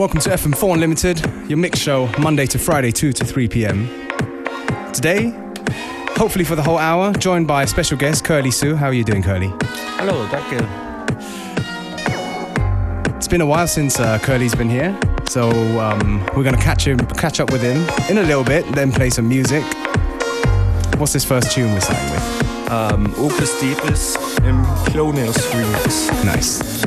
Welcome to FM4 Unlimited, your mix show, Monday to Friday, 2 to 3 p.m. Today, hopefully for the whole hour, joined by a special guest Curly Sue. How are you doing, Curly? Hello, danke. It's been a while since uh, Curly's been here, so um, we're gonna catch him, catch up with him in a little bit, then play some music. What's this first tune we're starting with? Um, Opus Deepest im Cloners Remix. Nice.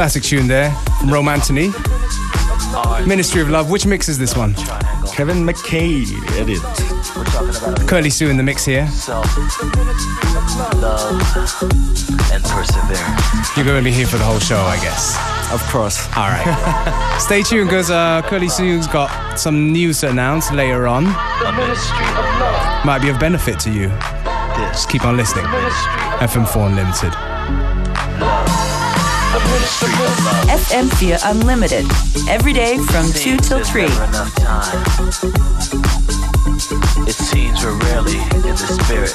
Classic tune there from Romanthony. Ministry of Love. Which mix is this one? Kevin McKay edit. We're talking about Curly Sue in the mix here. self, love, and perseverance. You're going to be here for the whole show, I guess. Of course. All right. Stay tuned because uh, Curly Sue's got some news to announce later on. A ministry of love. Might be of benefit to you. This Keep on listening. FM4 Unlimited. A ministry of love. FM4 Unlimited. Every day from 2 till 3. never enough time. It seems we're rarely in the spirit.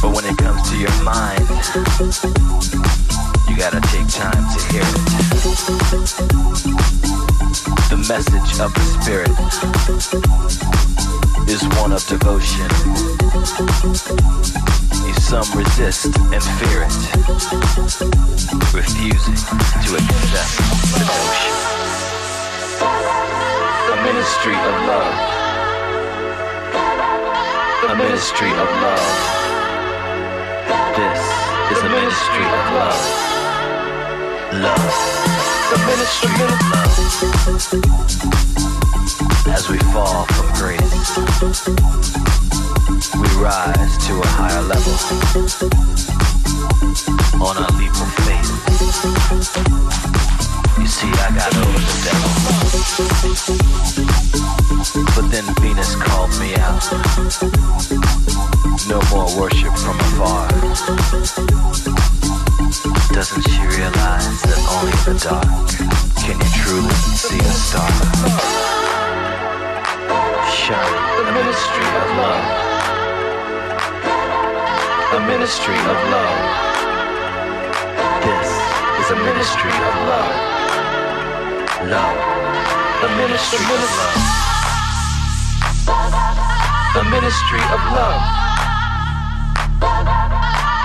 But when it comes to your mind, you gotta take time to hear it. The message of the spirit is one of devotion. Some resist and fear it, refusing to accept the notion. A ministry of love. A ministry of love. This is a ministry of love. Love. The ministry of love. As we fall from grace, we rise to a higher level on our leap of faith. You see, I got over the devil. But then Venus called me out. No more worship from afar. Doesn't she realize that only in the dark can you truly see a star? Shine, a ministry of love. A ministry of love. This is a ministry of love. Love. A ministry of love. A ministry of love.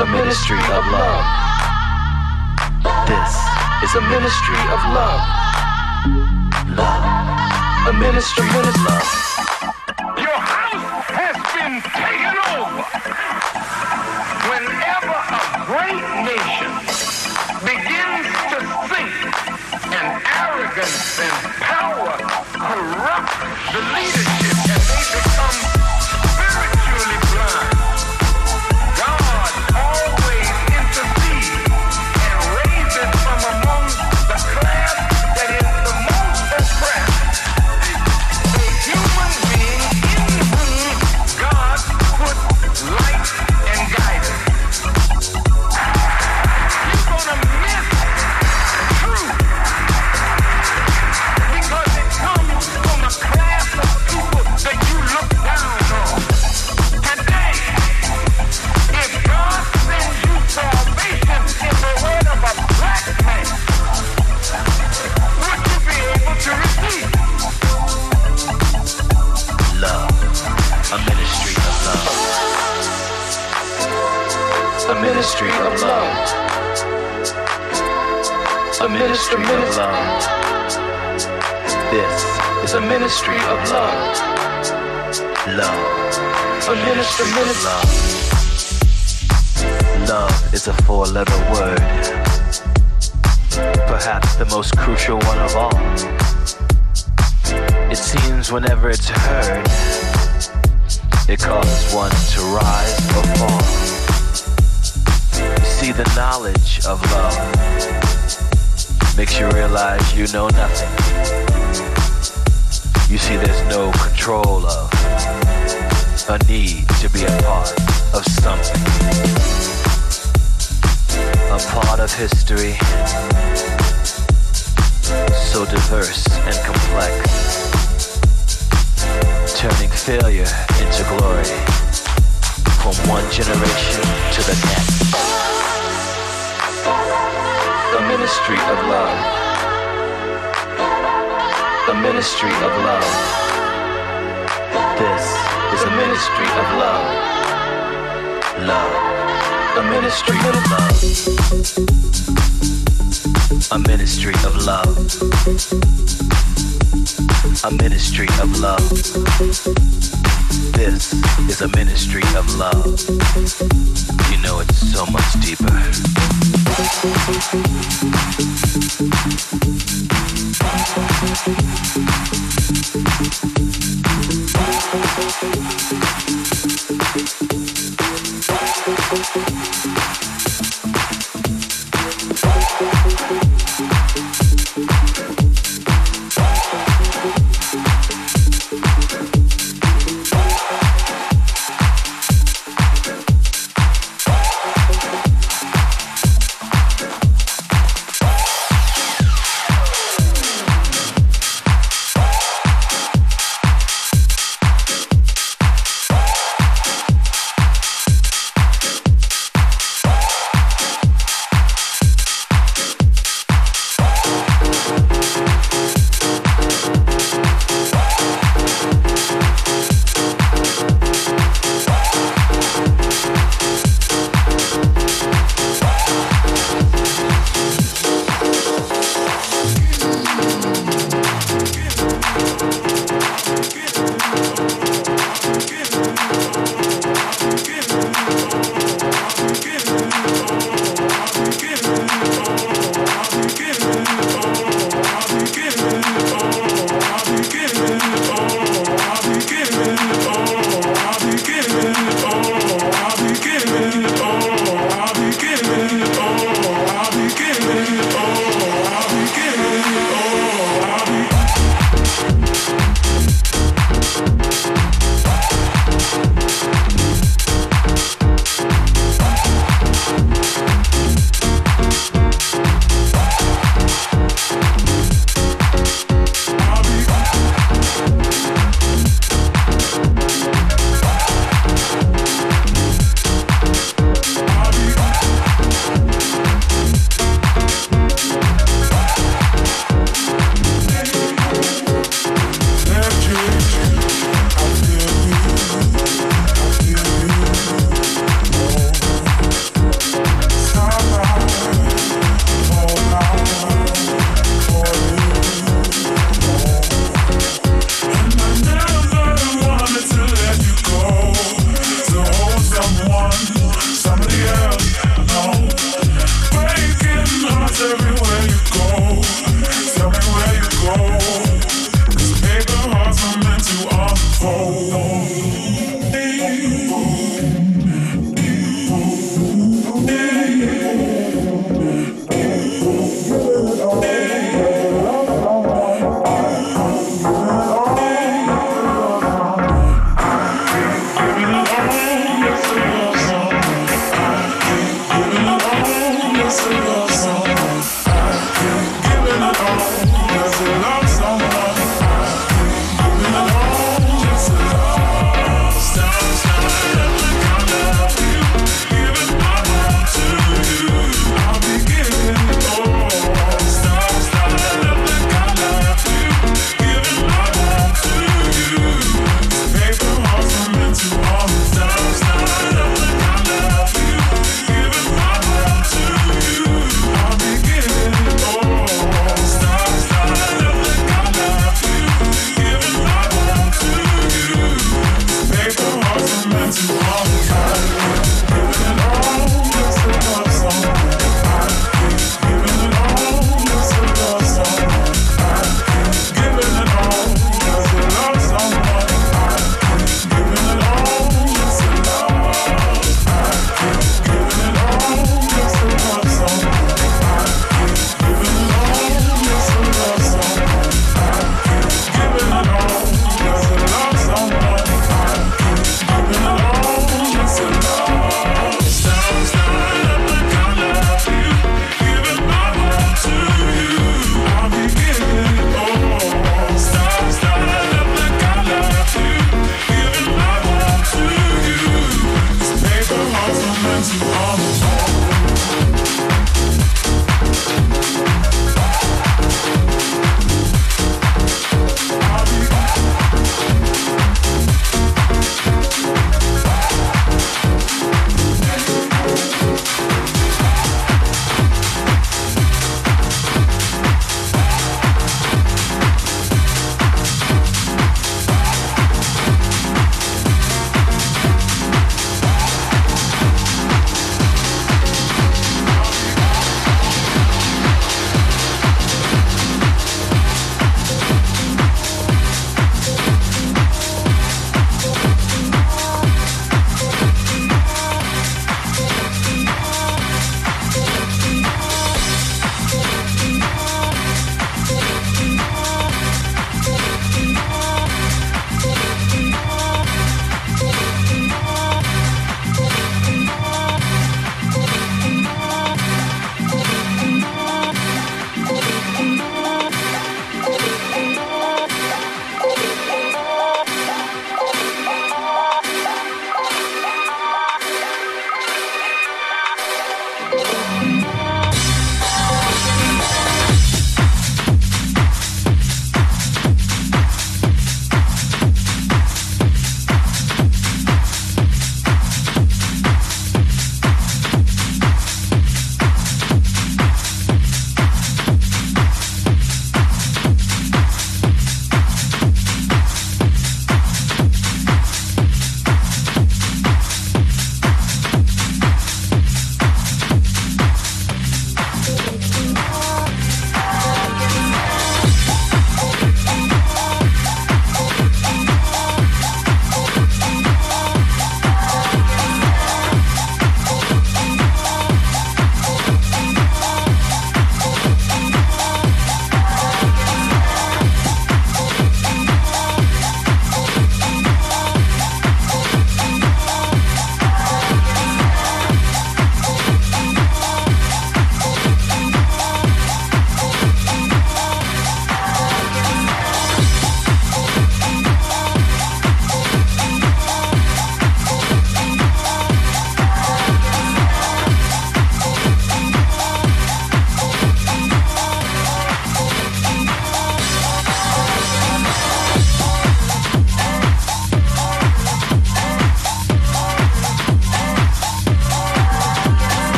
A ministry of love. This is a ministry of love. Love. A ministry of love. Diverse and complex turning failure into glory from one generation to the next. The ministry of love. The ministry of love. This is a ministry of love. Love. The ministry of love. A ministry of love. A ministry of love. This is a ministry of love. You know it's so much deeper.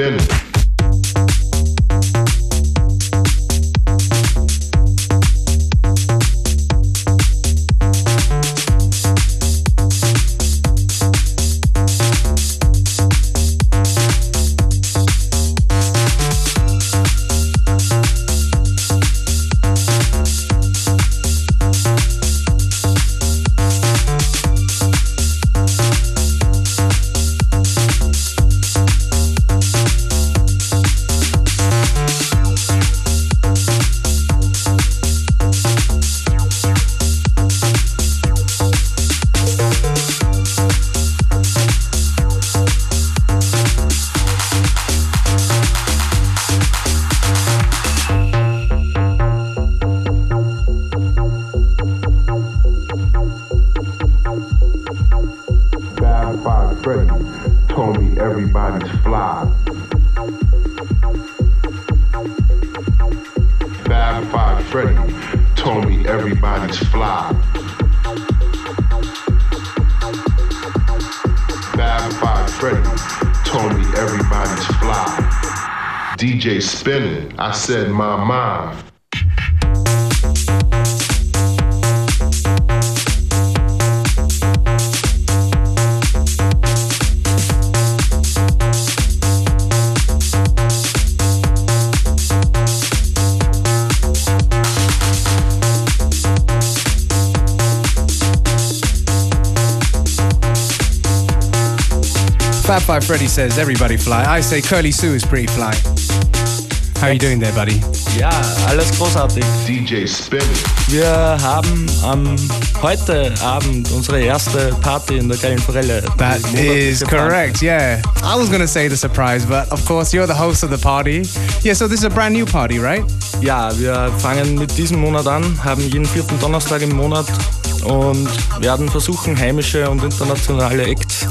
Spinning. Freddy says everybody fly. I say Curly Sue is pretty fly. How are you doing there, buddy? Ja, alles großartig. DJ spinning. Wir haben am heute Abend unsere erste Party in der geilen Forelle. That is correct, yeah. I was gonna say the surprise, but of course you're the host of the party. Yeah, so this is a brand new party, right? Ja, wir fangen mit diesem Monat an, haben jeden vierten Donnerstag im Monat und werden versuchen, heimische und internationale Acts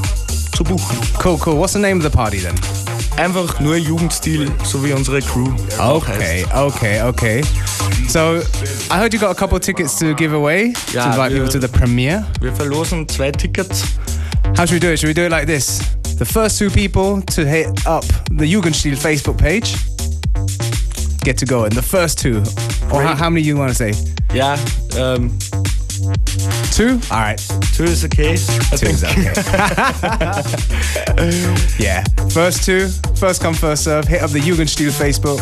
zu buchen. Cool, cool. What's the name of the party then? Einfach nur Jugendstil, so wie unsere Crew. Okay, okay, okay. So I heard you got a couple of tickets to give away to invite wir- people to the premiere. Wir verlosen zwei Tickets. How should we do it? Should we do it like this? The first two people to hit up the Jugendstil Facebook page get to go in. The first two. Or how, how many you want to say? Yeah, ähm, Two? All right. two is okay. I Two is okay. yeah. First two, first come, first serve. Hit up the Jugendstil Facebook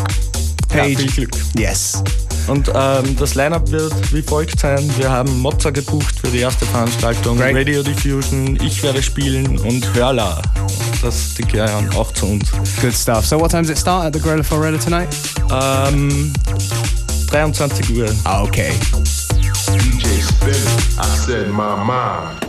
Ja, page. viel Glück. yes. Und ähm, das Line-Up wird wie folgt sein. Wir haben Mozza gebucht für die erste Veranstaltung, Great. Radio Diffusion, ich werde spielen und Hörla. Das die gehören auch zu uns. Good stuff. So what time does it start at the Gorilla Forella tonight? Ähm, 23 Uhr. Okay. Said my mind.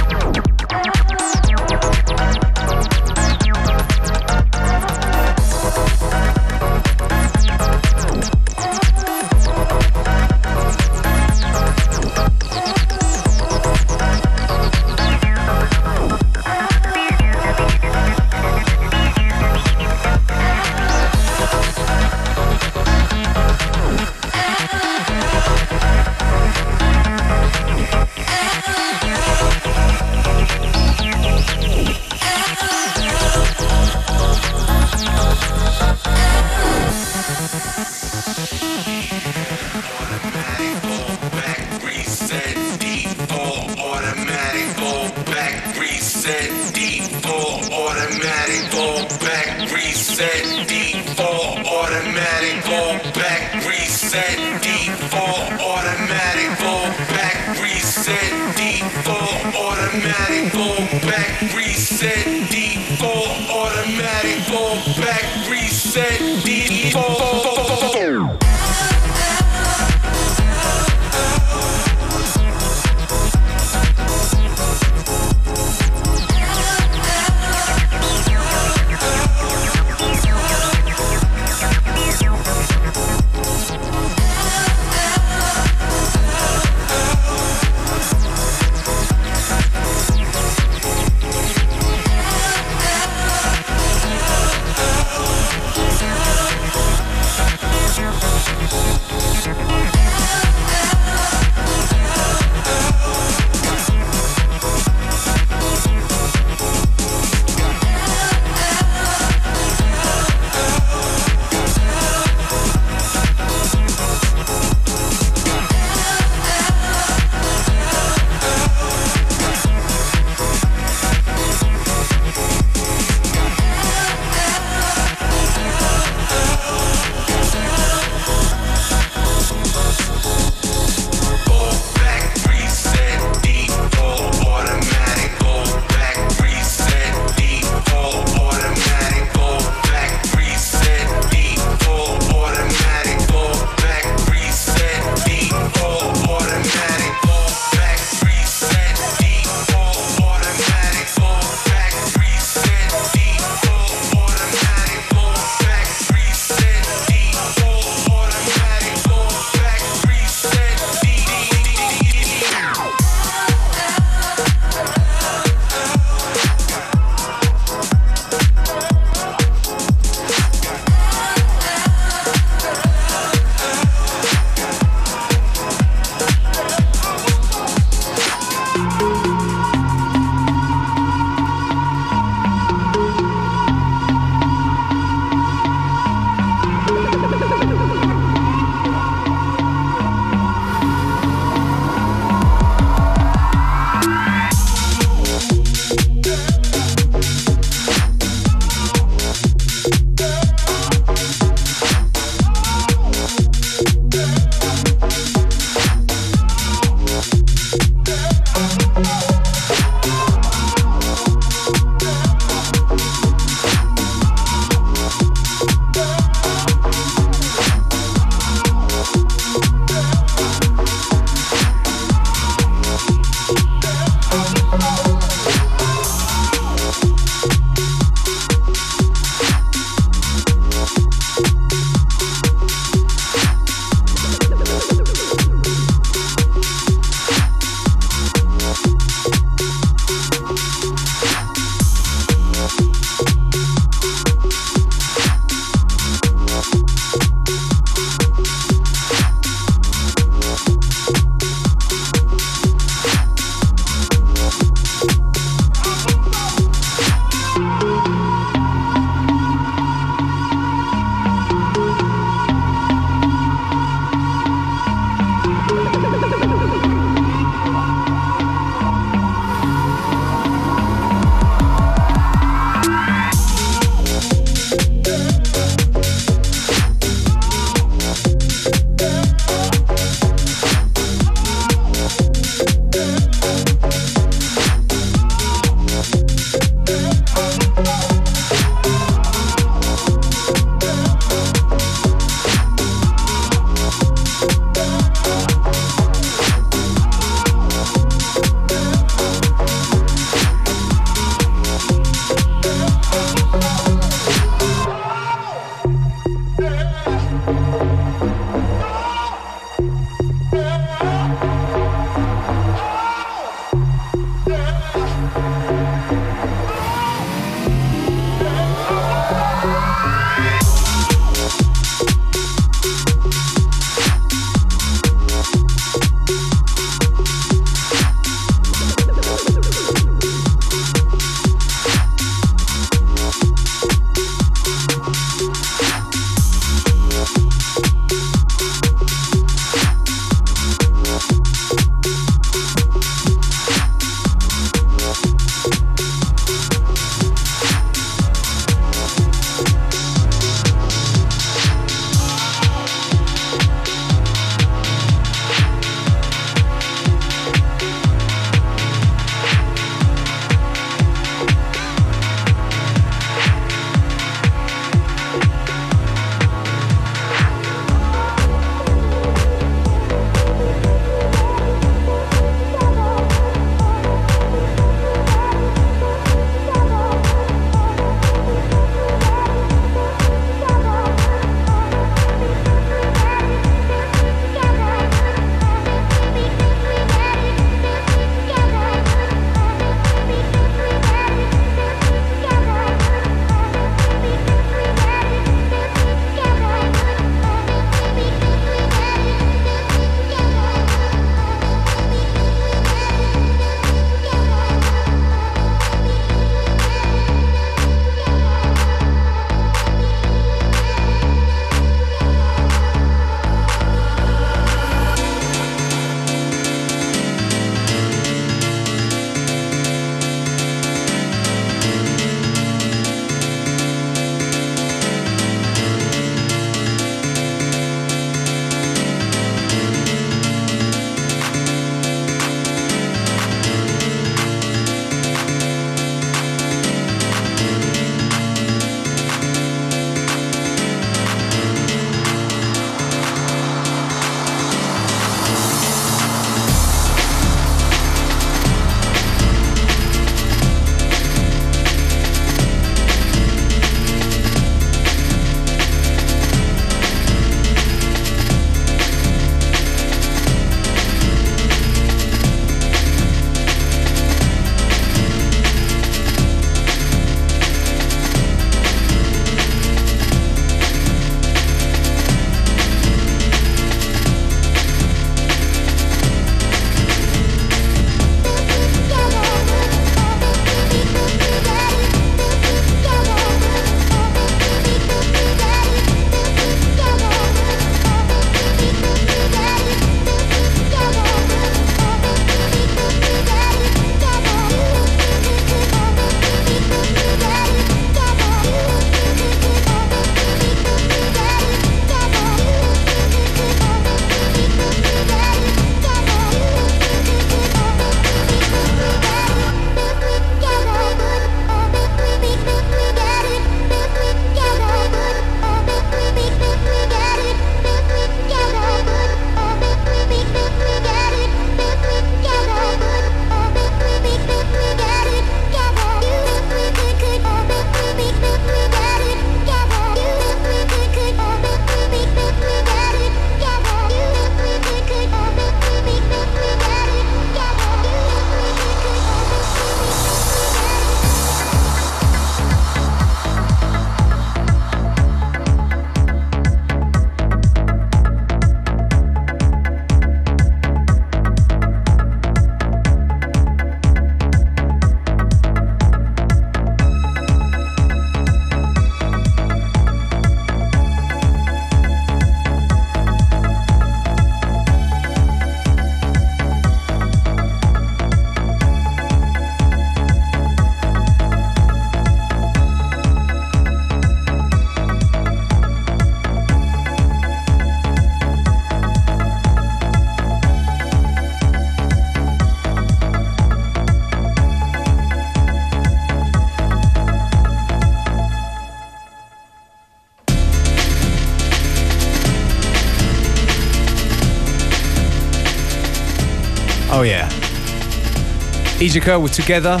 Ejika with Together,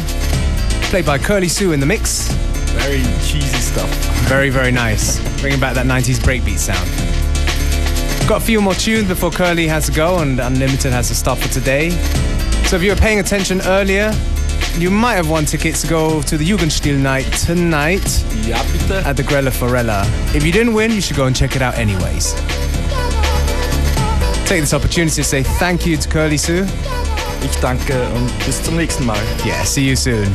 played by Curly Sue in the mix. Very cheesy stuff. Very, very nice. Bringing back that 90s breakbeat sound. Got a few more tunes before Curly has to go and Unlimited has to stop for today. So if you were paying attention earlier, you might have won tickets to go to the Jugendstil night tonight Ja, at the Grelle Forelle. If you didn't win, you should go and check it out anyways. Take this opportunity to say thank you to Curly Sue. Ich danke und bis zum nächsten Mal. Yeah, see you soon.